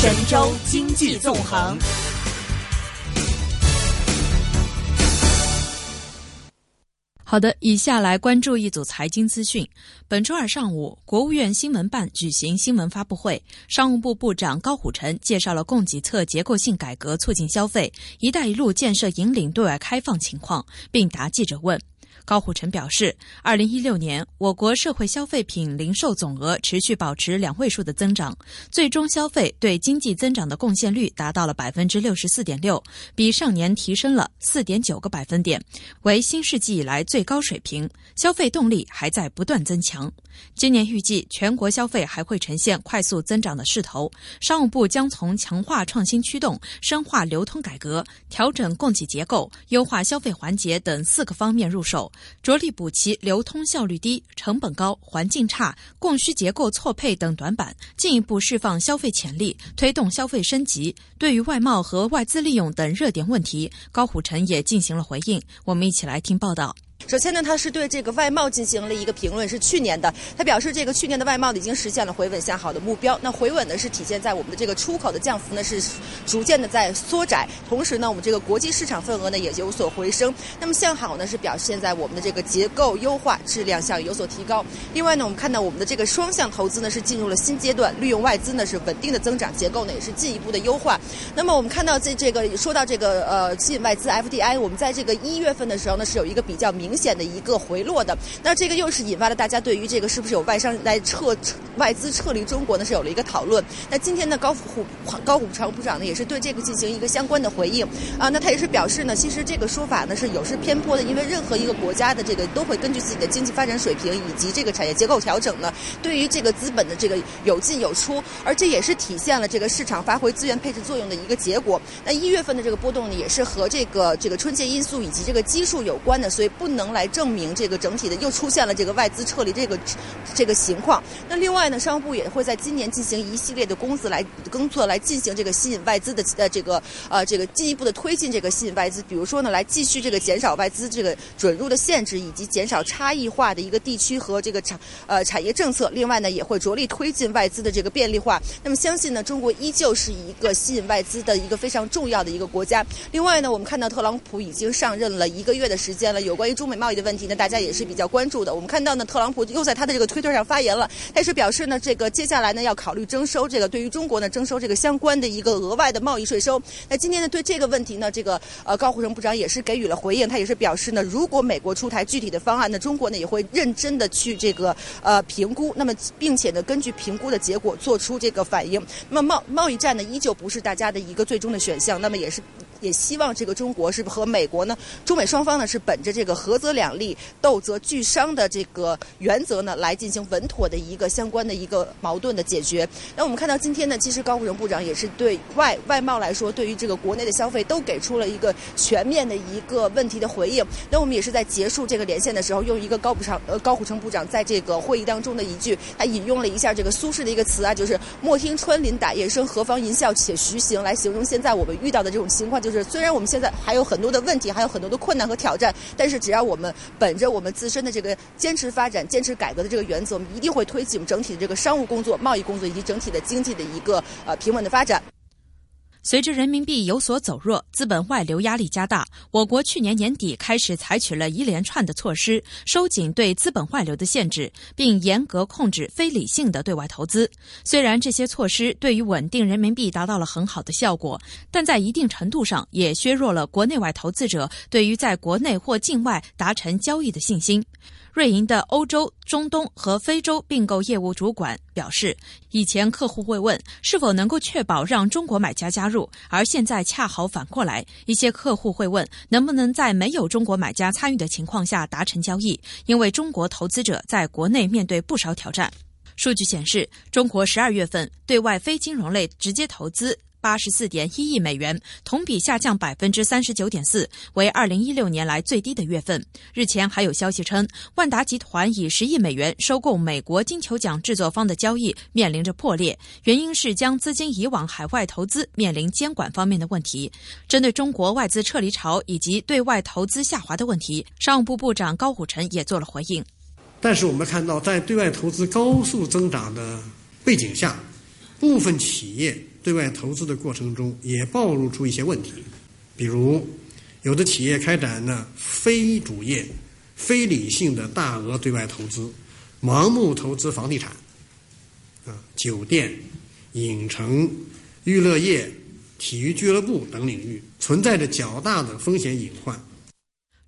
神州经济纵横。好的，以下来关注一组财经资讯。本周二上午，国务院新闻办举行新闻发布会，商务部部长高虎城介绍了供给侧结构性改革促进消费、“一带一路”建设引领对外开放情况，并答记者问。高虎城表示，二零一六年我国社会消费品零售总额持续保持两位数的增长，最终消费对经济增长的贡献率达到了百分之六十四点六，比上年提升了四点九个百分点，为新世纪以来最高水平。消费动力还在不断增强。今年预计全国消费还会呈现快速增长的势头。商务部将从强化创新驱动、深化流通改革、调整供给结构、优化消费环节等四个方面入手。着力补齐流通效率低、成本高、环境差、供需结构错配等短板，进一步释放消费潜力，推动消费升级。对于外贸和外资利用等热点问题，高虎城也进行了回应。我们一起来听报道。首先呢，他是对这个外贸进行了一个评论，是去年的。他表示，这个去年的外贸已经实现了回稳向好的目标。那回稳呢，是体现在我们的这个出口的降幅呢是逐渐的在缩窄，同时呢，我们这个国际市场份额呢也有所回升。那么向好呢是表现在我们的这个结构优化、质量上有所提高。另外呢，我们看到我们的这个双向投资呢是进入了新阶段，利用外资呢是稳定的增长，结构呢也是进一步的优化。那么我们看到这这个说到这个呃吸引外资 FDI，我们在这个一月份的时候呢是有一个比较明。明显的一个回落的，那这个又是引发了大家对于这个是不是有外商来撤外资撤离中国呢？是有了一个讨论。那今天呢，高虎高虎常部长呢也是对这个进行一个相关的回应啊。那他也是表示呢，其实这个说法呢是有失偏颇的，因为任何一个国家的这个都会根据自己的经济发展水平以及这个产业结构调整呢，对于这个资本的这个有进有出，而这也是体现了这个市场发挥资源配置作用的一个结果。那一月份的这个波动呢，也是和这个这个春节因素以及这个基数有关的，所以不能。能来证明这个整体的又出现了这个外资撤离这个这个情况。那另外呢，商务部也会在今年进行一系列的工作来工作来进行这个吸引外资的呃这个呃这个进一步的推进这个吸引外资。比如说呢，来继续这个减少外资这个准入的限制，以及减少差异化的一个地区和这个产呃产业政策。另外呢，也会着力推进外资的这个便利化。那么相信呢，中国依旧是一个吸引外资的一个非常重要的一个国家。另外呢，我们看到特朗普已经上任了一个月的时间了，有关于中中美。贸易的问题呢，大家也是比较关注的。我们看到呢，特朗普又在他的这个推特上发言了，他是表示呢，这个接下来呢要考虑征收这个对于中国呢征收这个相关的一个额外的贸易税收。那今天呢，对这个问题呢，这个呃高虎城部长也是给予了回应，他也是表示呢，如果美国出台具体的方案呢，中国呢也会认真的去这个呃评估，那么并且呢根据评估的结果做出这个反应。那么贸贸易战呢，依旧不是大家的一个最终的选项，那么也是。也希望这个中国是和美国呢，中美双方呢是本着这个和则两利，斗则俱伤的这个原则呢，来进行稳妥的一个相关的一个矛盾的解决。那我们看到今天呢，其实高虎城部长也是对外外贸来说，对于这个国内的消费都给出了一个全面的一个问题的回应。那我们也是在结束这个连线的时候，用一个高部长呃高虎城部长在这个会议当中的一句，他引用了一下这个苏轼的一个词啊，就是“莫听穿林打叶声，何妨吟啸且徐行”，来形容现在我们遇到的这种情况。就是虽然我们现在还有很多的问题，还有很多的困难和挑战，但是只要我们本着我们自身的这个坚持发展、坚持改革的这个原则，我们一定会推进我们整体的这个商务工作、贸易工作以及整体的经济的一个呃平稳的发展。随着人民币有所走弱，资本外流压力加大，我国去年年底开始采取了一连串的措施，收紧对资本外流的限制，并严格控制非理性的对外投资。虽然这些措施对于稳定人民币达到了很好的效果，但在一定程度上也削弱了国内外投资者对于在国内或境外达成交易的信心。瑞银的欧洲、中东和非洲并购业务主管表示，以前客户会问是否能够确保让中国买家加入，而现在恰好反过来，一些客户会问能不能在没有中国买家参与的情况下达成交易，因为中国投资者在国内面对不少挑战。数据显示，中国十二月份对外非金融类直接投资。八十四点一亿美元，同比下降百分之三十九点四，为二零一六年来最低的月份。日前还有消息称，万达集团以十亿美元收购美国金球奖制作方的交易面临着破裂，原因是将资金移往海外投资面临监管方面的问题。针对中国外资撤离潮以及对外投资下滑的问题，商务部部长高虎城也做了回应。但是我们看到，在对外投资高速增长的背景下，部分企业。对外投资的过程中，也暴露出一些问题，比如有的企业开展了非主业、非理性的大额对外投资，盲目投资房地产、啊酒店、影城、娱乐业、体育俱乐部等领域，存在着较大的风险隐患。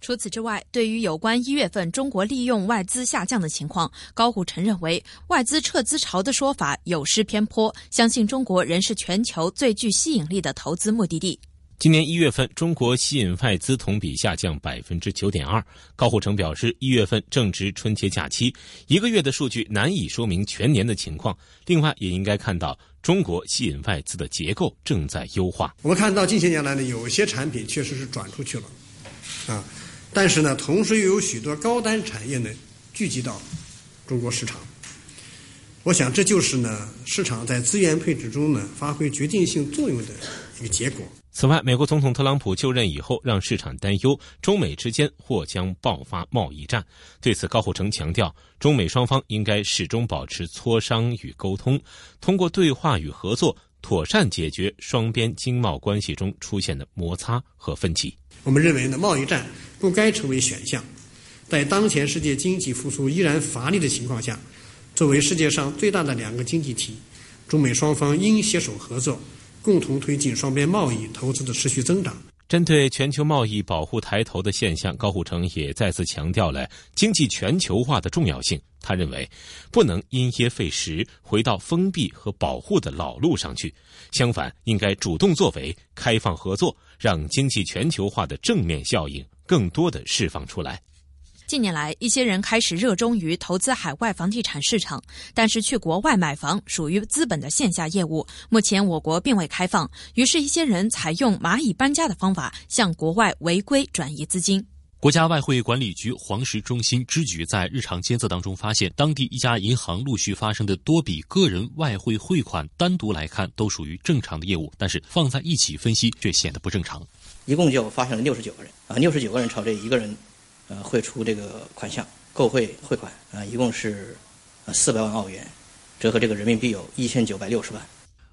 除此之外，对于有关一月份中国利用外资下降的情况，高虎城认为外资撤资潮的说法有失偏颇，相信中国仍是全球最具吸引力的投资目的地。今年一月份，中国吸引外资同比下降百分之九点二。高虎城表示，一月份正值春节假期，一个月的数据难以说明全年的情况。另外，也应该看到中国吸引外资的结构正在优化。我们看到近些年来呢，有些产品确实是转出去了，啊。但是呢，同时又有许多高端产业呢聚集到中国市场。我想，这就是呢市场在资源配置中呢发挥决定性作用的一个结果。此外，美国总统特朗普就任以后，让市场担忧中美之间或将爆发贸易战。对此，高虎城强调，中美双方应该始终保持磋商与沟通，通过对话与合作，妥善解决双边经贸关系中出现的摩擦和分歧。我们认为呢，贸易战不该成为选项。在当前世界经济复苏依然乏力的情况下，作为世界上最大的两个经济体，中美双方应携手合作，共同推进双边贸易投资的持续增长。针对全球贸易保护抬头的现象，高虎城也再次强调了经济全球化的重要性。他认为，不能因噎废食，回到封闭和保护的老路上去。相反，应该主动作为，开放合作，让经济全球化的正面效应更多的释放出来。近年来，一些人开始热衷于投资海外房地产市场，但是去国外买房属于资本的线下业务，目前我国并未开放，于是，一些人采用蚂蚁搬家的方法向国外违规转移资金。国家外汇管理局黄石中心支局在日常监测当中发现，当地一家银行陆续发生的多笔个人外汇汇款，单独来看都属于正常的业务，但是放在一起分析却显得不正常。一共就发现了六十九个人啊，六十九个人朝这一个人，呃，汇出这个款项，购汇汇款啊，一共是四百万澳元，折合这个人民币有一千九百六十万。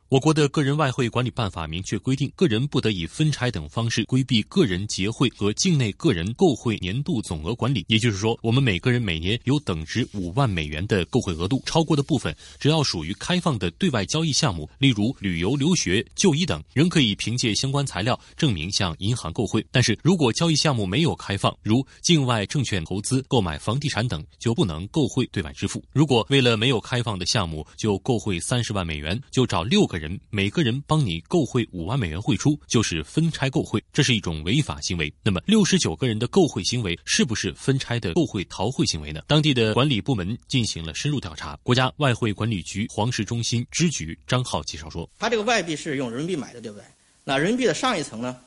我国的个人外汇管理办法明确规定，个人不得以分拆等方式规避个人结汇和境内个人购汇年度总额管理。也就是说，我们每个人每年有等值五万美元的购汇额度，超过的部分，只要属于开放的对外交易项目，例如旅游、留学、就医等，仍可以凭借相关材料证明向银行购汇。但是如果交易项目没有开放，如境外证券投资、购买房地产等，就不能购汇对外支付。如果为了没有开放的项目就购汇三十万美元，就找六个。人每个人帮你购汇五万美元汇出，就是分拆购汇，这是一种违法行为。那么六十九个人的购汇行为是不是分拆的购汇逃汇行为呢？当地的管理部门进行了深入调查。国家外汇管理局黄石中心支局张浩介绍说：“他这个外币是用人民币买的，对不对？那人民币的上一层呢，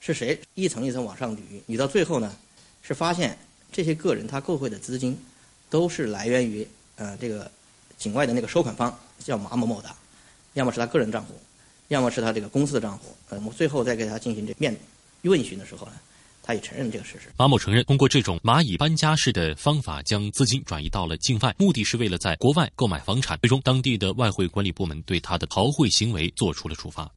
是谁？一层一层往上捋，捋到最后呢，是发现这些个人他购汇的资金，都是来源于呃这个境外的那个收款方叫马某某的。”要么是他个人账户，要么是他这个公司的账户。呃，我们最后再给他进行这面问询的时候呢，他也承认这个事实。马某承认，通过这种蚂蚁搬家式的方法将资金转移到了境外，目的是为了在国外购买房产。最终，当地的外汇管理部门对他的逃汇行为做出了处罚。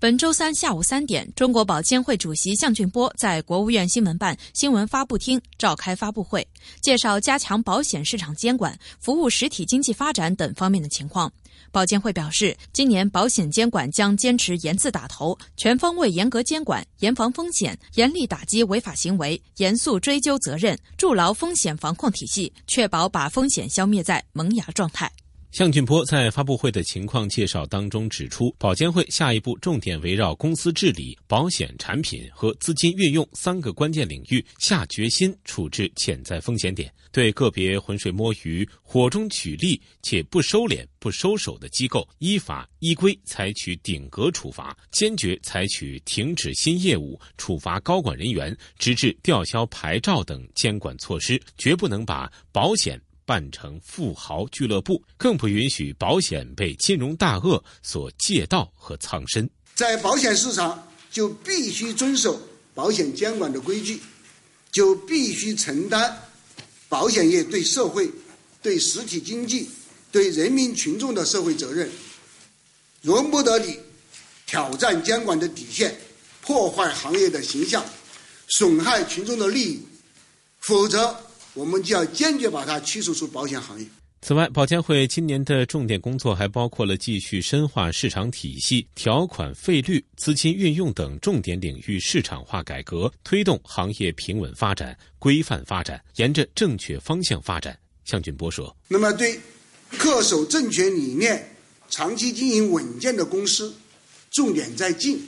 本周三下午三点，中国保监会主席项俊波在国务院新闻办新闻发布厅召开发布会，介绍加强保险市场监管、服务实体经济发展等方面的情况。保监会表示，今年保险监管将坚持严字打头，全方位严格监管，严防风险，严厉打击违法行为，严肃追究责任，筑牢风险防控体系，确保把风险消灭在萌芽状态。向俊波在发布会的情况介绍当中指出，保监会下一步重点围绕公司治理、保险产品和资金运用三个关键领域下决心处置潜在风险点，对个别浑水摸鱼、火中取栗且不收敛、不收手的机构，依法依规采取顶格处罚，坚决采取停止新业务、处罚高管人员、直至吊销牌照等监管措施，绝不能把保险。办成富豪俱乐部，更不允许保险被金融大鳄所借道和藏身。在保险市场，就必须遵守保险监管的规矩，就必须承担保险业对社会、对实体经济、对人民群众的社会责任。容不得你挑战监管的底线，破坏行业的形象，损害群众的利益，否则我们就要坚决把它驱逐出保险行业。此外，保监会今年的重点工作还包括了继续深化市场体系、条款费率、资金运用等重点领域市场化改革，推动行业平稳发展、规范发展，沿着正确方向发展。向俊波说：“那么，对恪守正确理念、长期经营稳健的公司，重点在进，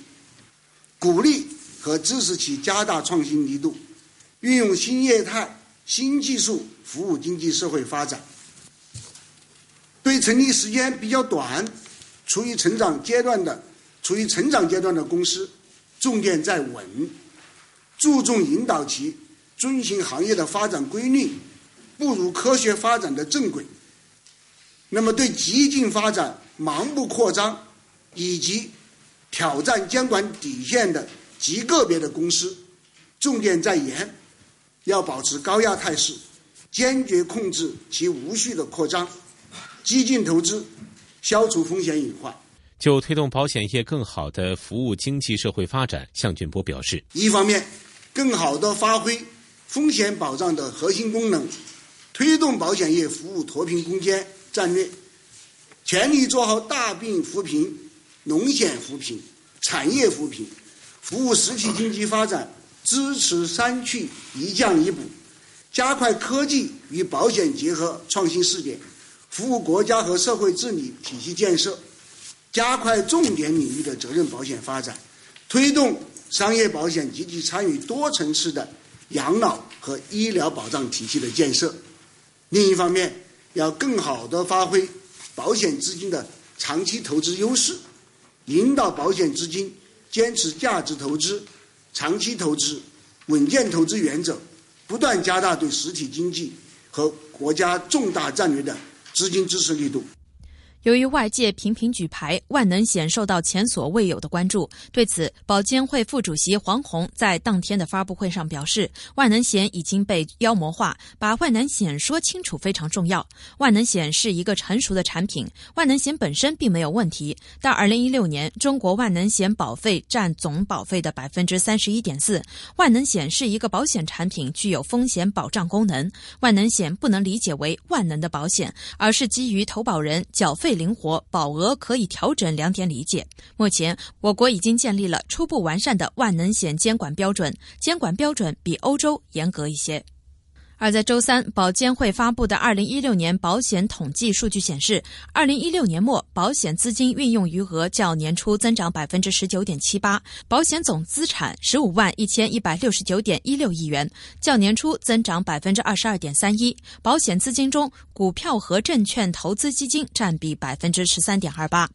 鼓励和支持其加大创新力度，运用新业态、新技术，服务经济社会发展。”对成立时间比较短、处于成长阶段的、处于成长阶段的公司，重点在稳，注重引导其遵循行业的发展规律，步入科学发展的正轨。那么，对激进发展、盲目扩张以及挑战监管底线的极个别的公司，重点在严，要保持高压态势，坚决控制其无序的扩张。激进投资，消除风险隐患。就推动保险业更好的服务经济社会发展，向俊波表示：一方面，更好的发挥风险保障的核心功能，推动保险业服务脱贫攻坚战略，全力做好大病扶贫、农险扶贫、产业扶贫，服务实体经济发展，支持三去一降一补，加快科技与保险结合创新试点。服务国家和社会治理体系建设，加快重点领域的责任保险发展，推动商业保险积极参与多层次的养老和医疗保障体系的建设。另一方面，要更好地发挥保险资金的长期投资优势，引导保险资金坚持价值投资、长期投资、稳健投资原则，不断加大对实体经济和国家重大战略的。资金支持力度。由于外界频频举牌，万能险受到前所未有的关注。对此，保监会副主席黄红在当天的发布会上表示，万能险已经被妖魔化，把万能险说清楚非常重要。万能险是一个成熟的产品，万能险本身并没有问题。到二零一六年，中国万能险保费占总保费的百分之三十一点四。万能险是一个保险产品，具有风险保障功能。万能险不能理解为万能的保险，而是基于投保人缴费。灵活，保额可以调整两点理解。目前，我国已经建立了初步完善的万能险监管标准，监管标准比欧洲严格一些。而在周三，保监会发布的二零一六年保险统计数据显示，二零一六年末保险资金运用余额较年初增长百分之十九点七八，保险总资产十五万一千一百六十九点一六亿元，较年初增长百分之二十二点三一。保险资金中，股票和证券投资基金占比百分之十三点二八。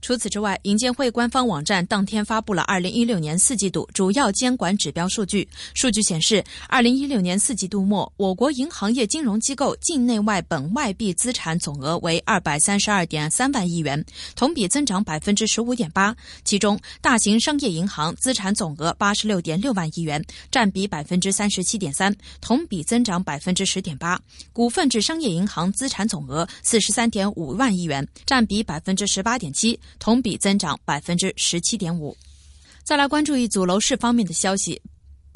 除此之外，银监会官方网站当天发布了二零一六年四季度主要监管指标数据。数据显示，二零一六年四季度末，我国银行业金融机构境内外本外币资产总额为二百三十二点三万亿元，同比增长百分之十五点八。其中，大型商业银行资产总额八十六点六万亿元，占比百分之三十七点三，同比增长百分之十点八。股份制商业银行资产总额四十三点五万亿元，占比百分之十八点七。同比增长百分之十七点五。再来关注一组楼市方面的消息。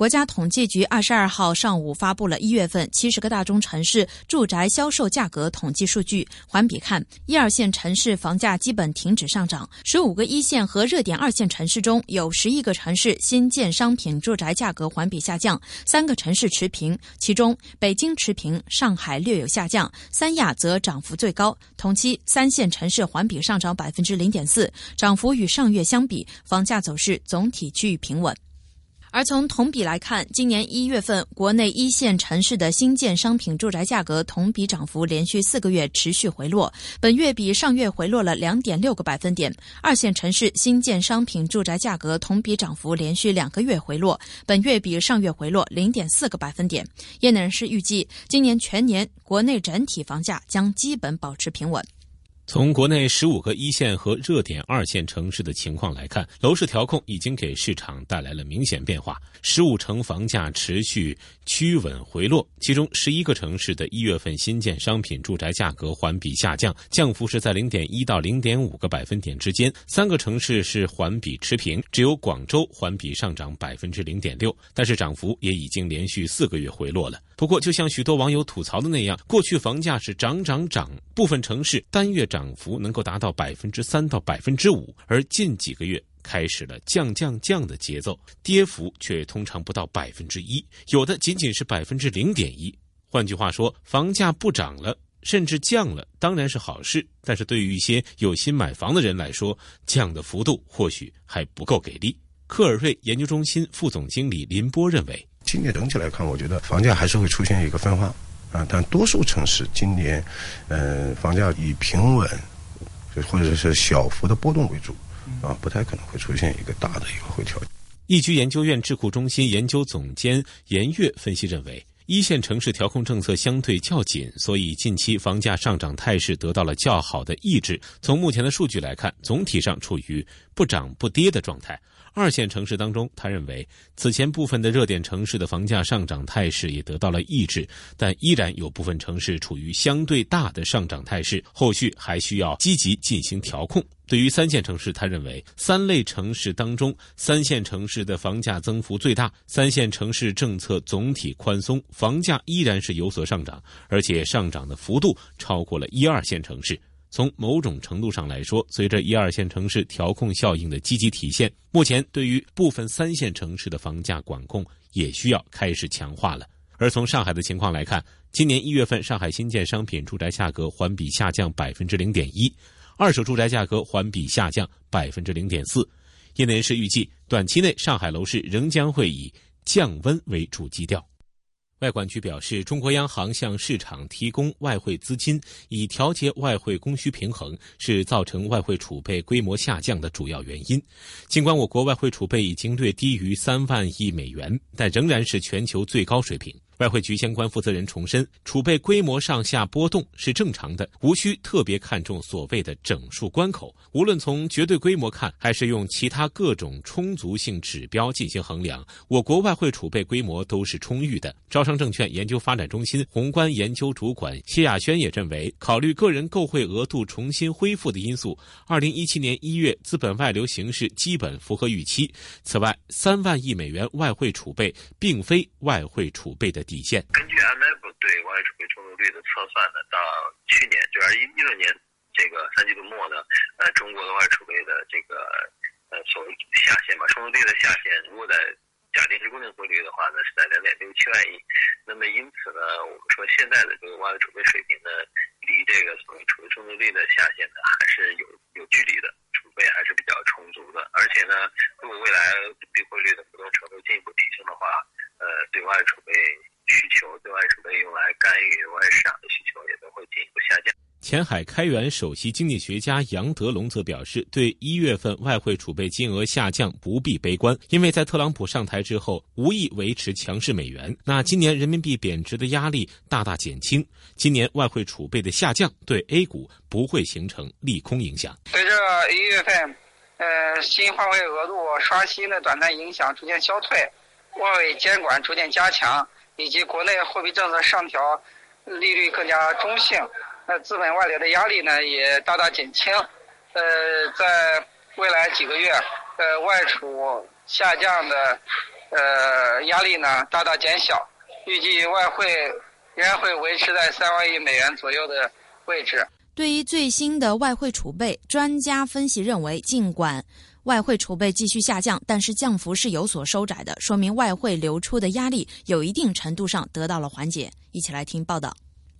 国家统计局二十二号上午发布了一月份七十个大中城市住宅销售价格统计数据。环比看，一二线城市房价基本停止上涨，十五个一线和热点二线城市中有十一个城市新建商品住宅价格环比下降，三个城市持平，其中北京持平，上海略有下降，三亚则涨幅最高。同期三线城市环比上涨百分之零点四，涨幅与上月相比，房价走势总体趋于平稳。而从同比来看，今年一月份国内一线城市的新建商品住宅价格同比涨幅连续四个月持续回落，本月比上月回落了两点六个百分点。二线城市新建商品住宅价格同比涨幅连续两个月回落，本月比上月回落零点四个百分点。业内人士预计，今年全年国内整体房价将基本保持平稳。从国内十五个一线和热点二线城市的情况来看，楼市调控已经给市场带来了明显变化。十五城房价持续趋稳回落，其中十一个城市的一月份新建商品住宅价格环比下降，降幅是在零点一到零点五个百分点之间。三个城市是环比持平，只有广州环比上涨百分之零点六，但是涨幅也已经连续四个月回落了。不过，就像许多网友吐槽的那样，过去房价是涨涨涨，部分城市单月涨幅能够达到百分之三到百分之五，而近几个月开始了降降降的节奏，跌幅却通常不到百分之一，有的仅仅是百分之零点一。换句话说，房价不涨了，甚至降了，当然是好事，但是对于一些有心买房的人来说，降的幅度或许还不够给力。克尔瑞研究中心副总经理林波认为。今年整体来看，我觉得房价还是会出现一个分化啊，但多数城市今年，呃，房价以平稳或者是小幅的波动为主啊，不太可能会出现一个大的一个回调。易居研究院智库中心研究总监严跃分析认为，一线城市调控政策相对较紧，所以近期房价上涨态势得到了较好的抑制。从目前的数据来看，总体上处于不涨不跌的状态。二线城市当中，他认为此前部分的热点城市的房价上涨态势也得到了抑制，但依然有部分城市处于相对大的上涨态势，后续还需要积极进行调控。对于三线城市，他认为三类城市当中，三线城市的房价增幅最大，三线城市政策总体宽松，房价依然是有所上涨，而且上涨的幅度超过了一二线城市。从某种程度上来说，随着一二线城市调控效应的积极体现，目前对于部分三线城市的房价管控也需要开始强化了。而从上海的情况来看，今年一月份上海新建商品住宅价格环比下降百分之零点一，二手住宅价格环比下降百分之零点四。业内人士预计，短期内上海楼市仍将会以降温为主基调。外管局表示，中国央行向市场提供外汇资金，以调节外汇供需平衡，是造成外汇储备规模下降的主要原因。尽管我国外汇储备已经略低于三万亿美元，但仍然是全球最高水平。外汇局相关负责人重申，储备规模上下波动是正常的，无需特别看重所谓的整数关口。无论从绝对规模看，还是用其他各种充足性指标进行衡量，我国外汇储备规模都是充裕的。招商证券研究发展中心宏观研究主管谢亚轩也认为，考虑个人购汇额度重新恢复的因素，二零一七年一月资本外流形势基本符合预期。此外，三万亿美元外汇储备并非外汇储备的。底线。根据 MF 对外储备充足率的测算呢，到去年就二一一六年这个三季度末呢，呃，中国的外储备的这个呃所谓下限吧，充足率的下限，如果在假定是固定汇率的话呢，是在两点六七万亿。那么因此呢，我们说现在的这个外汇储备水平呢，离这个所谓储备充足率的下限呢，还是有有距离的，储备还是比较充足的。而且呢，如果未来货币汇率的浮动程度进一步提升的话，呃，对外储备。需求对外储备用来干预外市场的需求也都会进一步下降。前海开源首席经济学家杨德龙则表示，对一月份外汇储备金额下降不必悲观，因为在特朗普上台之后，无意维持强势美元。那今年人民币贬值的压力大大减轻，今年外汇储备的下降对 A 股不会形成利空影响。随着一月份，呃，新换汇额度刷新的短暂影响逐渐消退，外围监管逐渐加强。以及国内货币政策上调，利率更加中性，那资本外流的压力呢也大大减轻。呃，在未来几个月，呃，外储下降的呃压力呢大大减小，预计外汇仍然会维持在三万亿美元左右的位置。对于最新的外汇储备，专家分析认为，尽管。外汇储备继续下降，但是降幅是有所收窄的，说明外汇流出的压力有一定程度上得到了缓解。一起来听报道。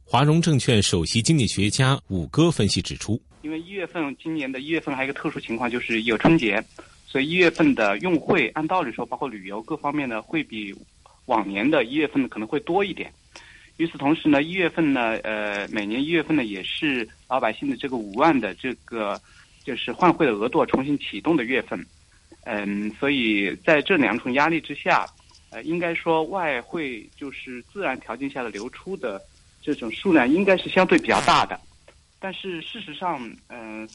华融证券首席经济学家武哥分析指出，因为一月份今年的一月份还有一个特殊情况，就是有春节，所以一月份的用汇按道理说，包括旅游各方面呢，会比往年的一月份可能会多一点。与此同时呢，一月份呢，呃，每年一月份呢，也是老百姓的这个五万的这个。就是换汇的额度重新启动的月份，嗯，所以在这两重压力之下，呃，应该说外汇就是自然条件下的流出的这种数量应该是相对比较大的，但是事实上，嗯。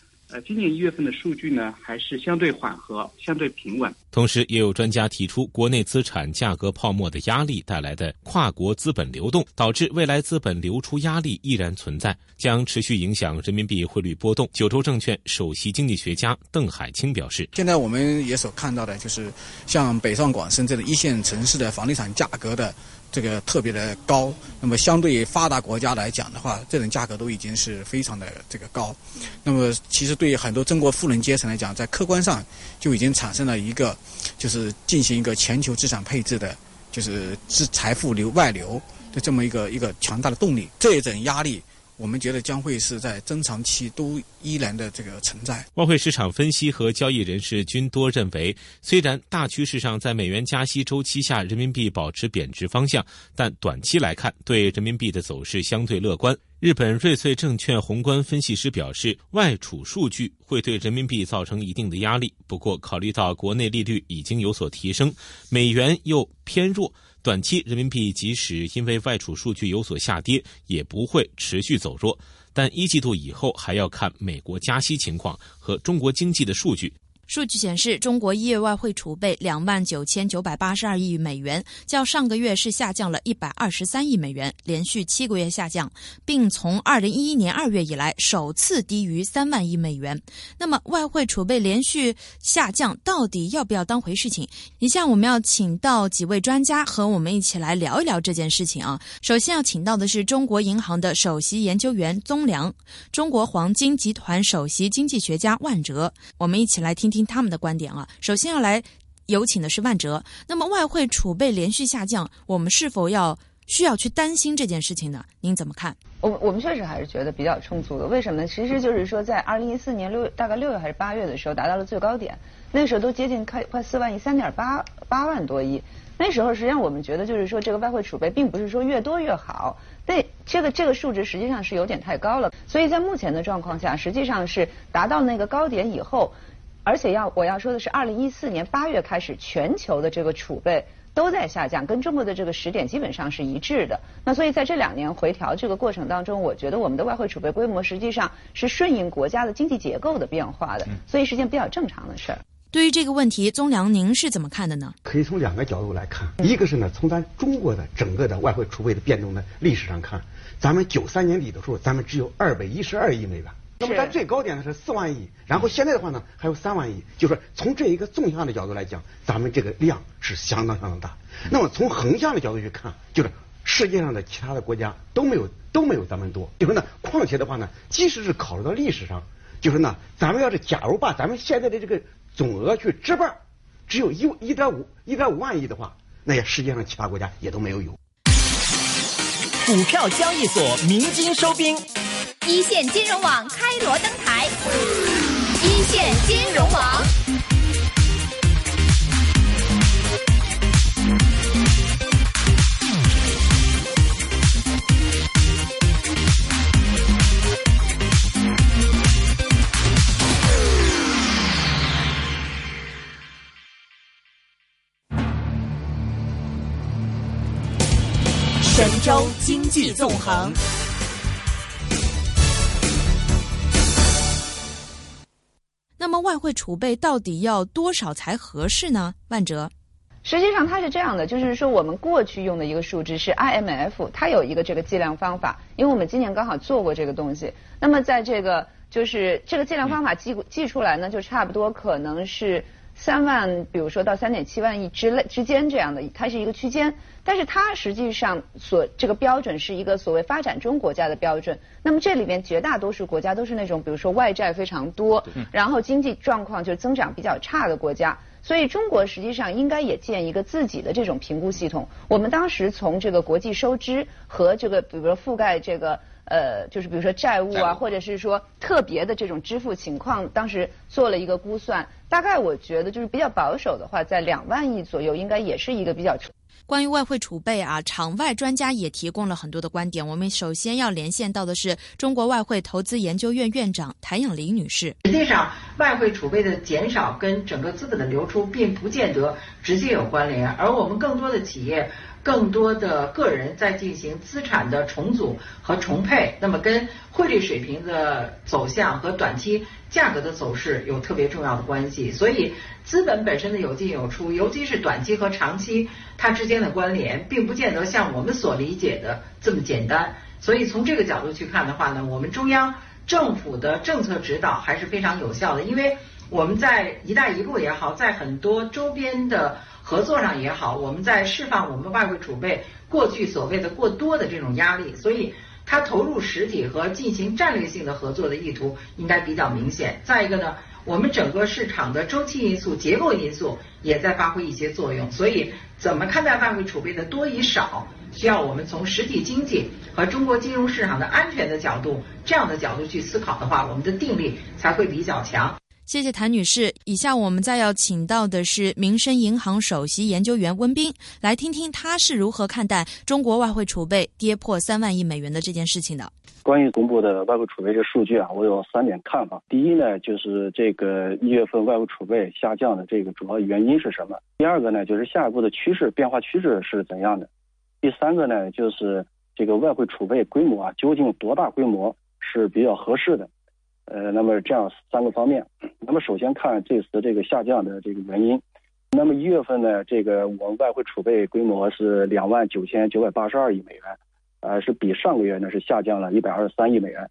今年一月份的数据呢，还是相对缓和、相对平稳。同时，也有专家提出，国内资产价格泡沫的压力带来的跨国资本流动，导致未来资本流出压力依然存在，将持续影响人民币汇率波动。九州证券首席经济学家邓海清表示：“现在我们也所看到的，就是像北上广深这种一线城市的房地产价格的。”这个特别的高，那么相对于发达国家来讲的话，这种价格都已经是非常的这个高。那么其实对于很多中国富人阶层来讲，在客观上就已经产生了一个，就是进行一个全球资产配置的，就是资财富流外流的这么一个一个强大的动力。这种压力。我们觉得将会是在中长期都依然的这个存在。外汇市场分析和交易人士均多认为，虽然大趋势上在美元加息周期下，人民币保持贬值方向，但短期来看，对人民币的走势相对乐观。日本瑞穗证券宏观分析师表示，外储数据会对人民币造成一定的压力。不过，考虑到国内利率已经有所提升，美元又偏弱。短期人民币即使因为外储数据有所下跌，也不会持续走弱。但一季度以后还要看美国加息情况和中国经济的数据。数据显示，中国一月外汇储备两万九千九百八十二亿美元，较上个月是下降了一百二十三亿美元，连续七个月下降，并从二零一一年二月以来首次低于三万亿美元。那么，外汇储备连续下降，到底要不要当回事情？以下我们要请到几位专家和我们一起来聊一聊这件事情啊。首先要请到的是中国银行的首席研究员宗良，中国黄金集团首席经济学家万哲，我们一起来听听。听他们的观点啊。首先要来有请的是万哲。那么外汇储备连续下降，我们是否要需要去担心这件事情呢？您怎么看？我我们确实还是觉得比较充足的。为什么？其实就是说，在二零一四年六大概六月还是八月的时候，达到了最高点，那时候都接近快快四万亿，三点八八万多亿。那时候实际上我们觉得就是说，这个外汇储备并不是说越多越好。对，这个这个数值实际上是有点太高了。所以在目前的状况下，实际上是达到那个高点以后。而且要我要说的是，二零一四年八月开始，全球的这个储备都在下降，跟中国的这个时点基本上是一致的。那所以在这两年回调这个过程当中，我觉得我们的外汇储备规模实际上是顺应国家的经济结构的变化的，所以是件比较正常的事儿。对于这个问题，宗良您是怎么看的呢？可以从两个角度来看，一个是呢，从咱中国的整个的外汇储备的变动的历史上看，咱们九三年底的时候，咱们只有二百一十二亿美元。那么在最高点呢是四万亿，然后现在的话呢还有三万亿，就是说从这一个纵向的角度来讲，咱们这个量是相当相当大。那么从横向的角度去看，就是世界上的其他的国家都没有都没有咱们多。就是呢，况且的话呢，即使是考虑到历史上，就是呢，咱们要是假如把咱们现在的这个总额去折半，只有一一点五一点五万亿的话，那也世界上其他国家也都没有有。股票交易所鸣金收兵。一线金融网开锣登台，一线金融网。神州经济纵横。那么外汇储备到底要多少才合适呢？万哲，实际上它是这样的，就是说我们过去用的一个数值是 IMF，它有一个这个计量方法，因为我们今年刚好做过这个东西。那么在这个就是这个计量方法计计出来呢，就差不多可能是。三万，比如说到三点七万亿之类之间这样的，它是一个区间，但是它实际上所这个标准是一个所谓发展中国家的标准。那么这里面绝大多数国家都是那种，比如说外债非常多，然后经济状况就增长比较差的国家。所以中国实际上应该也建一个自己的这种评估系统。我们当时从这个国际收支和这个，比如说覆盖这个。呃，就是比如说债务啊，或者是说特别的这种支付情况，当时做了一个估算，大概我觉得就是比较保守的话，在两万亿左右，应该也是一个比较。关于外汇储备啊，场外专家也提供了很多的观点。我们首先要连线到的是中国外汇投资研究院院长谭咏麟女士。实际上，外汇储备的减少跟整个资本的流出并不见得直接有关联，而我们更多的企业，更多的个人在进行资产的重组和重配，那么跟汇率水平的走向和短期价格的走势有特别重要的关系。所以，资本本身的有进有出，尤其是短期和长期它之间的关联，并不见得像我们所理解的这么简单。所以，从这个角度去看的话呢，我们中央政府的政策指导还是非常有效的，因为我们在“一带一路”也好，在很多周边的合作上也好，我们在释放我们外汇储备过去所谓的过多的这种压力，所以它投入实体和进行战略性的合作的意图应该比较明显。再一个呢，我们整个市场的周期因素、结构因素也在发挥一些作用。所以，怎么看待外汇储备的多与少，需要我们从实体经济和中国金融市场的安全的角度这样的角度去思考的话，我们的定力才会比较强。谢谢谭女士。以下我们再要请到的是民生银行首席研究员温彬，来听听他是如何看待中国外汇储备跌破三万亿美元的这件事情的。关于公布的外汇储备这数据啊，我有三点看法。第一呢，就是这个一月份外汇储备下降的这个主要原因是什么？第二个呢，就是下一步的趋势变化趋势是怎样的？第三个呢，就是这个外汇储备规模啊，究竟多大规模是比较合适的？呃，那么这样三个方面，那么首先看这次这个下降的这个原因，那么一月份呢，这个我们外汇储备规模是两万九千九百八十二亿美元，呃，是比上个月呢是下降了一百二十三亿美元。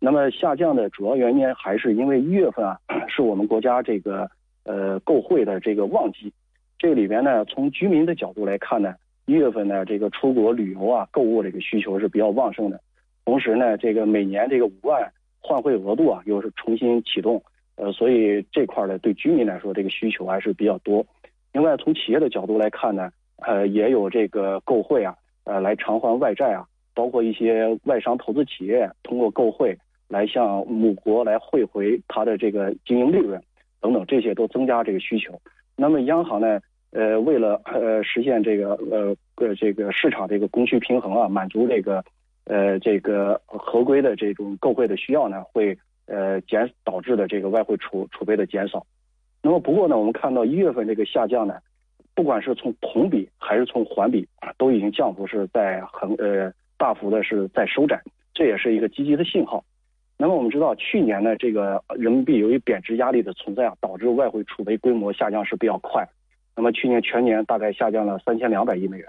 那么下降的主要原因还是因为一月份啊，是我们国家这个呃购汇的这个旺季，这里边呢，从居民的角度来看呢，一月份呢这个出国旅游啊购物这个需求是比较旺盛的，同时呢，这个每年这个五万。换汇额度啊，又是重新启动，呃，所以这块儿呢，对居民来说，这个需求还是比较多。另外，从企业的角度来看呢，呃，也有这个购汇啊，呃，来偿还外债啊，包括一些外商投资企业通过购汇来向母国来汇回它的这个经营利润等等，这些都增加这个需求。那么，央行呢，呃，为了呃实现这个呃呃这个市场这个供需平衡啊，满足这个。呃，这个合规的这种购汇的需要呢，会呃减导致的这个外汇储储备的减少。那么不过呢，我们看到一月份这个下降呢，不管是从同比还是从环比啊，都已经降幅是在很呃大幅的是在收窄，这也是一个积极的信号。那么我们知道，去年呢，这个人民币由于贬值压力的存在啊，导致外汇储备规模下降是比较快。那么去年全年大概下降了三千两百亿美元。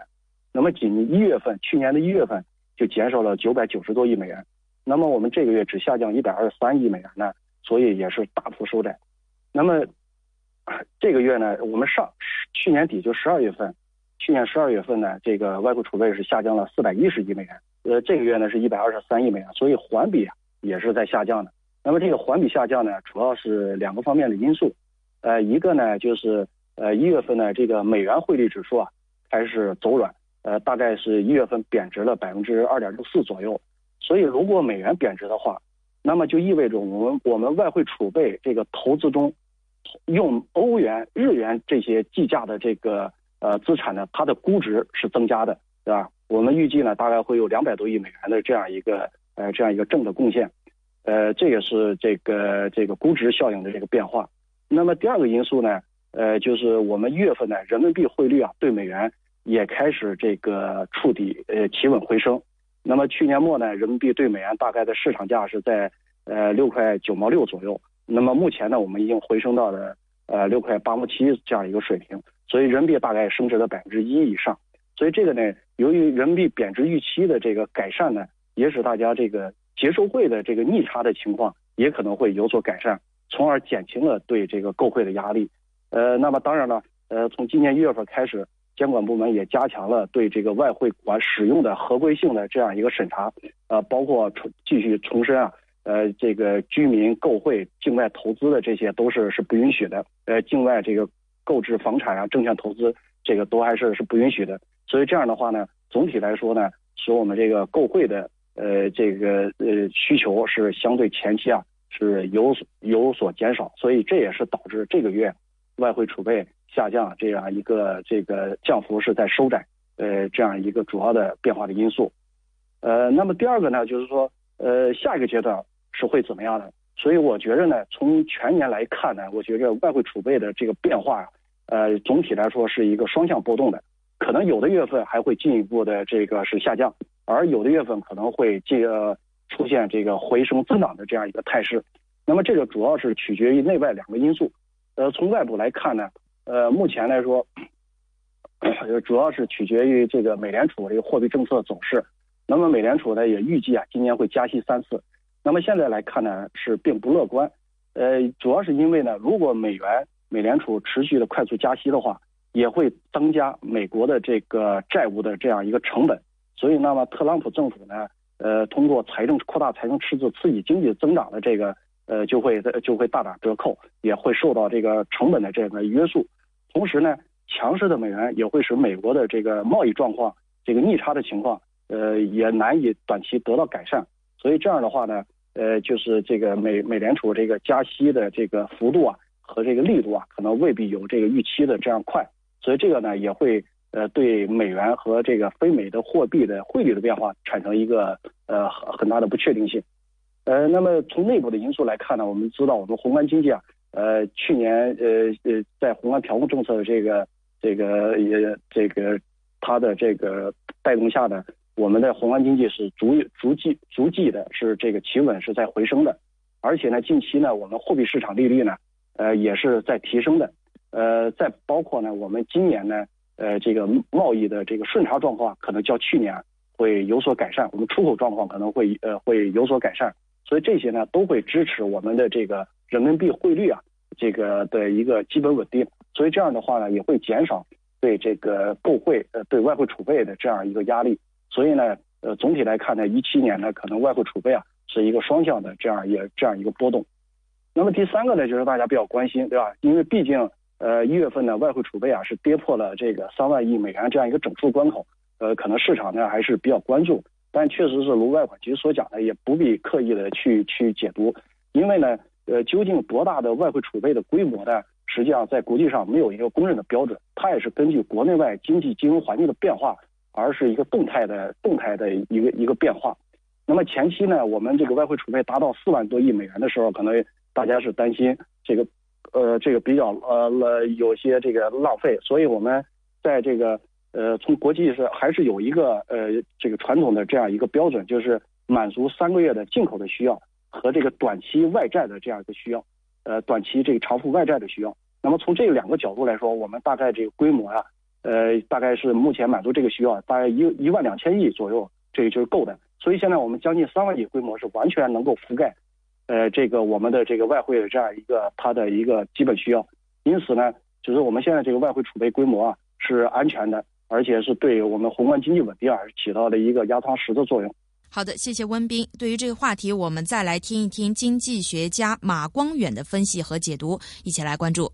那么仅一月份，去年的一月份。就减少了九百九十多亿美元，那么我们这个月只下降一百二十三亿美元呢，所以也是大幅收窄。那么这个月呢，我们上去年底就十二月份，去年十二月份呢，这个外汇储备是下降了四百一十亿美元，呃，这个月呢是一百二十三亿美元，所以环比啊也是在下降的。那么这个环比下降呢，主要是两个方面的因素，呃，一个呢就是呃一月份呢这个美元汇率指数啊开始走软。呃，大概是一月份贬值了百分之二点六四左右，所以如果美元贬值的话，那么就意味着我们我们外汇储备这个投资中，用欧元、日元这些计价的这个呃资产呢，它的估值是增加的，对吧？我们预计呢，大概会有两百多亿美元的这样一个呃这样一个正的贡献，呃，这也是这个这个估值效应的这个变化。那么第二个因素呢，呃，就是我们一月份呢，人民币汇率啊对美元。也开始这个触底，呃，企稳回升。那么去年末呢，人民币对美元大概的市场价是在呃六块九毛六左右。那么目前呢，我们已经回升到了呃六块八毛七这样一个水平。所以人民币大概升值了百分之一以上。所以这个呢，由于人民币贬值预期的这个改善呢，也使大家这个结售汇的这个逆差的情况也可能会有所改善，从而减轻了对这个购汇的压力。呃，那么当然了，呃，从今年一月份开始。监管部门也加强了对这个外汇管使用的合规性的这样一个审查，呃，包括重继续重申啊，呃，这个居民购汇境外投资的这些都是是不允许的，呃，境外这个购置房产啊、证券投资这个都还是是不允许的。所以这样的话呢，总体来说呢，使我们这个购汇的呃这个呃需求是相对前期啊是有有所减少，所以这也是导致这个月外汇储备。下降这样一个这个降幅是在收窄，呃，这样一个主要的变化的因素，呃，那么第二个呢，就是说，呃，下一个阶段是会怎么样的？所以我觉着呢，从全年来看呢，我觉着外汇储备的这个变化，呃，总体来说是一个双向波动的，可能有的月份还会进一步的这个是下降，而有的月份可能会这个出现这个回升增长的这样一个态势。那么这个主要是取决于内外两个因素。呃，从外部来看呢，呃，目前来说，主要是取决于这个美联储这个货币政策走势。那么美联储呢也预计啊今年会加息三次。那么现在来看呢是并不乐观。呃，主要是因为呢，如果美元美联储持续的快速加息的话，也会增加美国的这个债务的这样一个成本。所以，那么特朗普政府呢，呃，通过财政扩大财政赤字刺激经济增长的这个，呃，就会就会大打折扣，也会受到这个成本的这个约束。同时呢，强势的美元也会使美国的这个贸易状况这个逆差的情况，呃，也难以短期得到改善。所以这样的话呢。呃，就是这个美美联储这个加息的这个幅度啊和这个力度啊，可能未必有这个预期的这样快，所以这个呢也会呃对美元和这个非美的货币的汇率的变化产生一个呃很大的不确定性。呃，那么从内部的因素来看呢，我们知道我们宏观经济啊，呃去年呃呃在宏观调控政策的这个这个也这个它的这个带动下呢。我们的宏观经济是逐逐季逐季的，是这个企稳是在回升的，而且呢，近期呢，我们货币市场利率呢，呃，也是在提升的，呃，再包括呢，我们今年呢，呃，这个贸易的这个顺差状况可能较去年会有所改善，我们出口状况可能会呃会有所改善，所以这些呢都会支持我们的这个人民币汇率啊，这个的一个基本稳定，所以这样的话呢，也会减少对这个购汇呃对外汇储备的这样一个压力。所以呢，呃，总体来看呢，一七年呢，可能外汇储备啊是一个双向的这样也这样一个波动。那么第三个呢，就是大家比较关心，对吧？因为毕竟，呃，一月份呢，外汇储备啊是跌破了这个三万亿美元这样一个整数关口，呃，可能市场呢还是比较关注。但确实是如外管局所讲的，也不必刻意的去去解读，因为呢，呃，究竟多大的外汇储备的规模呢？实际上在国际上没有一个公认的标准，它也是根据国内外经济金融环境的变化。而是一个动态的动态的一个一个变化。那么前期呢，我们这个外汇储备达到四万多亿美元的时候，可能大家是担心这个呃这个比较呃了有些这个浪费，所以我们在这个呃从国际是还是有一个呃这个传统的这样一个标准，就是满足三个月的进口的需要和这个短期外债的这样一个需要，呃短期这个偿付外债的需要。那么从这两个角度来说，我们大概这个规模啊。呃，大概是目前满足这个需要，大概一一万两千亿左右，这个就是够的。所以现在我们将近三万亿规模是完全能够覆盖，呃，这个我们的这个外汇的这样一个它的一个基本需要。因此呢，就是我们现在这个外汇储备规模啊是安全的，而且是对我们宏观经济稳定啊起到了一个压舱石的作用。好的，谢谢温斌。对于这个话题，我们再来听一听经济学家马光远的分析和解读，一起来关注。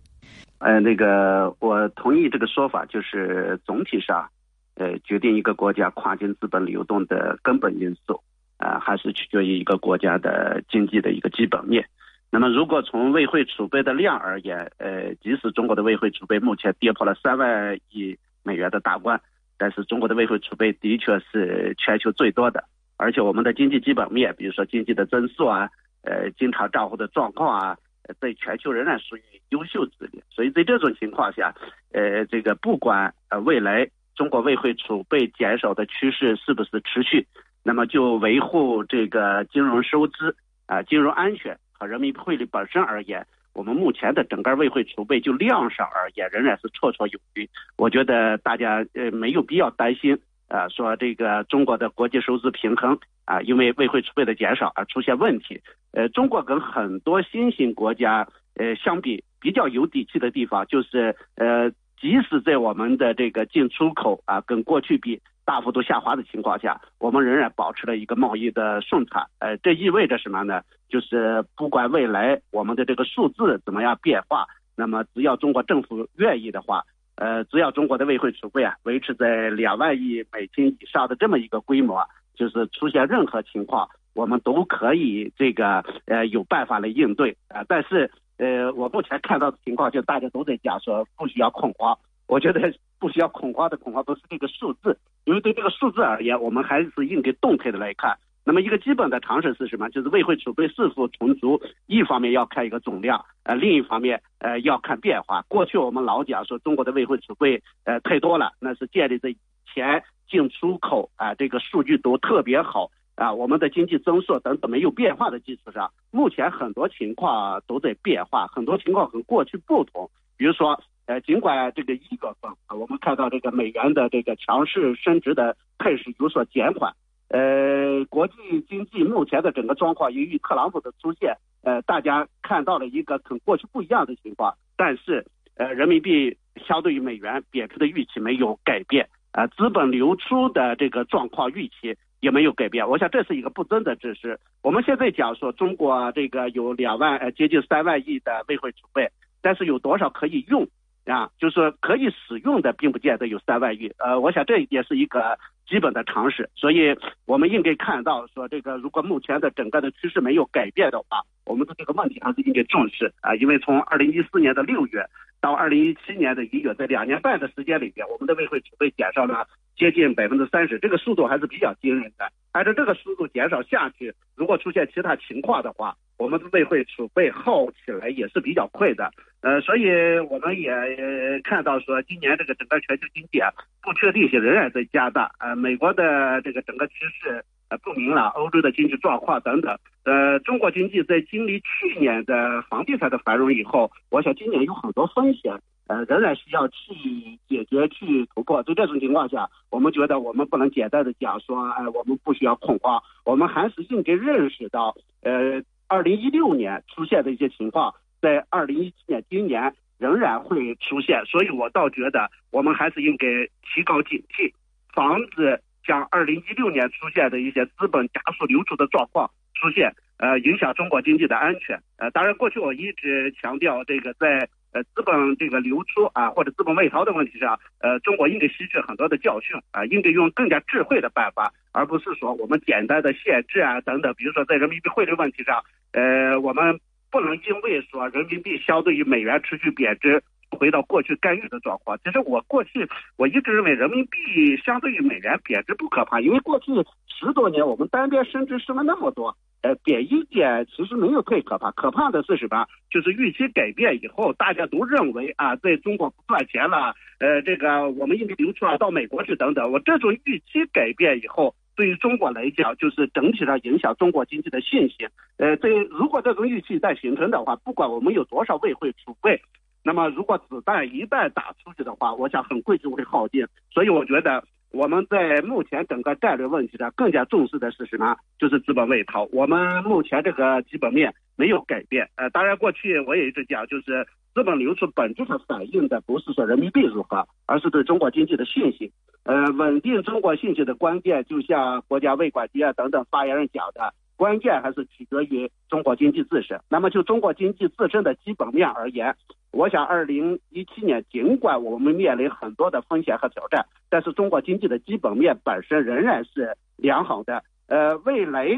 呃，那个我同意这个说法，就是总体上，呃，决定一个国家跨境资本流动的根本因素，啊，还是取决于一个国家的经济的一个基本面。那么，如果从外汇储备的量而言，呃，即使中国的外汇储备目前跌破了三万亿美元的大关，但是中国的外汇储备的确是全球最多的，而且我们的经济基本面，比如说经济的增速啊，呃，经常账户的状况啊。在全球仍然属于优秀之列，所以在这种情况下，呃，这个不管呃未来中国外汇储备减少的趋势是不是持续，那么就维护这个金融收支啊、金融安全和人民币汇率本身而言，我们目前的整个外汇储备就量上而言仍然是绰绰有余。我觉得大家呃没有必要担心啊，说这个中国的国际收支平衡。啊，因为外汇储备的减少而出现问题。呃，中国跟很多新兴国家呃相比，比较有底气的地方就是，呃，即使在我们的这个进出口啊跟过去比大幅度下滑的情况下，我们仍然保持了一个贸易的顺差。呃，这意味着什么呢？就是不管未来我们的这个数字怎么样变化，那么只要中国政府愿意的话，呃，只要中国的外汇储备啊维持在两万亿美金以上的这么一个规模。就是出现任何情况，我们都可以这个呃有办法来应对啊。但是呃，我目前看到的情况，就大家都在讲说不需要恐慌。我觉得不需要恐慌的恐慌都是这个数字，因为对这个数字而言，我们还是应该动态的来看。那么一个基本的常识是什么？就是外汇储备是否充足，一方面要看一个总量，呃，另一方面呃，要看变化。过去我们老讲说中国的外汇储备呃太多了，那是建立在以前进出口啊这个数据都特别好啊，我们的经济增速等等没有变化的基础上，目前很多情况都在变化，很多情况和过去不同。比如说，呃，尽管这个一月份啊，我们看到这个美元的这个强势升值的态势有所减缓。呃，国际经济目前的整个状况，由于特朗普的出现，呃，大家看到了一个跟过去不一样的情况。但是，呃，人民币相对于美元贬值的预期没有改变，啊，资本流出的这个状况预期也没有改变。我想这是一个不争的事实。我们现在讲说中国这个有两万呃接近三万亿的外汇储备，但是有多少可以用啊？就是可以使用的，并不见得有三万亿。呃，我想这也是一个。基本的常识，所以我们应该看到说，这个如果目前的整个的趋势没有改变的话，我们的这个问题还是应该重视啊。因为从二零一四年的六月到二零一七年的一月，在两年半的时间里边，我们的外汇储备减少了接近百分之三十，这个速度还是比较惊人的。按照这个速度减少下去，如果出现其他情况的话，我们的外汇储备耗起来也是比较快的。呃，所以我们也看到说，今年这个整个全球经济啊，不确定性仍然在加大。呃，美国的这个整个趋势呃不明朗，欧洲的经济状况等等。呃，中国经济在经历去年的房地产的繁荣以后，我想今年有很多风险。呃，仍然需要去解决、去突破。在这种情况下，我们觉得我们不能简单的讲说，哎，我们不需要恐慌。我们还是应该认识到，呃，二零一六年出现的一些情况，在二零一七年、今年仍然会出现。所以我倒觉得，我们还是应该提高警惕，防止像二零一六年出现的一些资本加速流出的状况出现，呃，影响中国经济的安全。呃，当然，过去我一直强调这个在。呃，资本这个流出啊，或者资本外逃的问题上，呃，中国应该吸取很多的教训啊，应该用更加智慧的办法，而不是说我们简单的限制啊等等。比如说在人民币汇率问题上，呃，我们不能因为说人民币相对于美元持续贬值，回到过去干预的状况。其实我过去我一直认为人民币相对于美元贬值不可怕，因为过去十多年我们单边升值升了那么多。呃，贬一点其实没有太可怕，可怕的是什么？就是预期改变以后，大家都认为啊，在中国不赚钱了，呃，这个我们应该流出啊，到美国去等等。我这种预期改变以后，对于中国来讲，就是整体上影响中国经济的信心。呃，对，如果这种预期在形成的话，不管我们有多少外汇储备，那么如果子弹一旦打出去的话，我想很快就会耗尽。所以我觉得。我们在目前整个战略问题上更加重视的是什么？就是资本外逃。我们目前这个基本面没有改变。呃，当然过去我也一直讲，就是资本流出本质上反映的不是说人民币如何，而是对中国经济的信心。呃，稳定中国信心的关键，就像国家外管局啊等等发言人讲的。关键还是取决于中国经济自身。那么就中国经济自身的基本面而言，我想二零一七年尽管我们面临很多的风险和挑战，但是中国经济的基本面本身仍然是良好的。呃，未来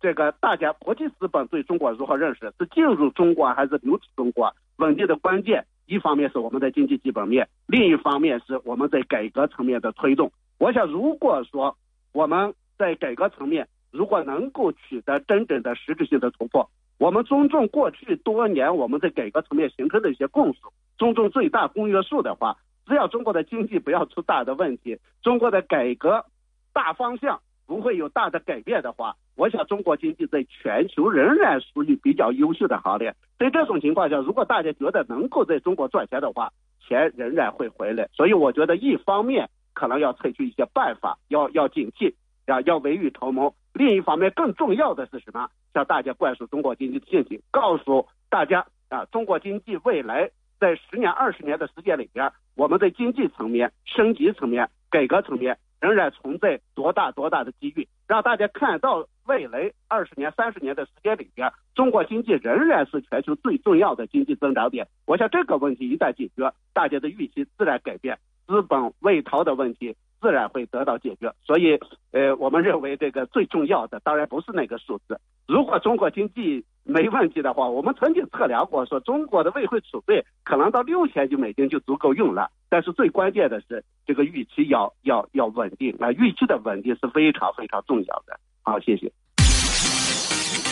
这个大家国际资本对中国如何认识，是进入中国还是流出中国，稳定的关键，一方面是我们的经济基本面，另一方面是我们在改革层面的推动。我想如果说我们在改革层面，如果能够取得真正的实质性的突破，我们尊重过去多年我们在改革层面形成的一些共识，尊重最大公约数的话，只要中国的经济不要出大的问题，中国的改革大方向不会有大的改变的话，我想中国经济在全球仍然属于比较优秀的行列。在这种情况下，如果大家觉得能够在中国赚钱的话，钱仍然会回来。所以我觉得一方面可能要采取一些办法，要要警惕。要要未雨绸缪。另一方面，更重要的是什么？向大家灌输中国经济的信心，告诉大家啊，中国经济未来在十年、二十年的时间里边，我们在经济层面、升级层面、改革层面仍然存在多大多大的机遇，让大家看到未来二十年、三十年的时间里边，中国经济仍然是全球最重要的经济增长点。我想这个问题一旦解决，大家的预期自然改变，资本外逃的问题。自然会得到解决，所以，呃，我们认为这个最重要的当然不是那个数字。如果中国经济没问题的话，我们曾经测量过，说中国的外汇储备可能到六千亿美金就足够用了。但是最关键的是，这个预期要要要稳定啊，预期的稳定是非常非常重要的。好，谢谢。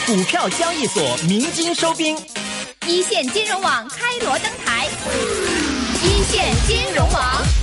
股票交易所鸣金收兵。一线金融网开锣登台，一线金融网。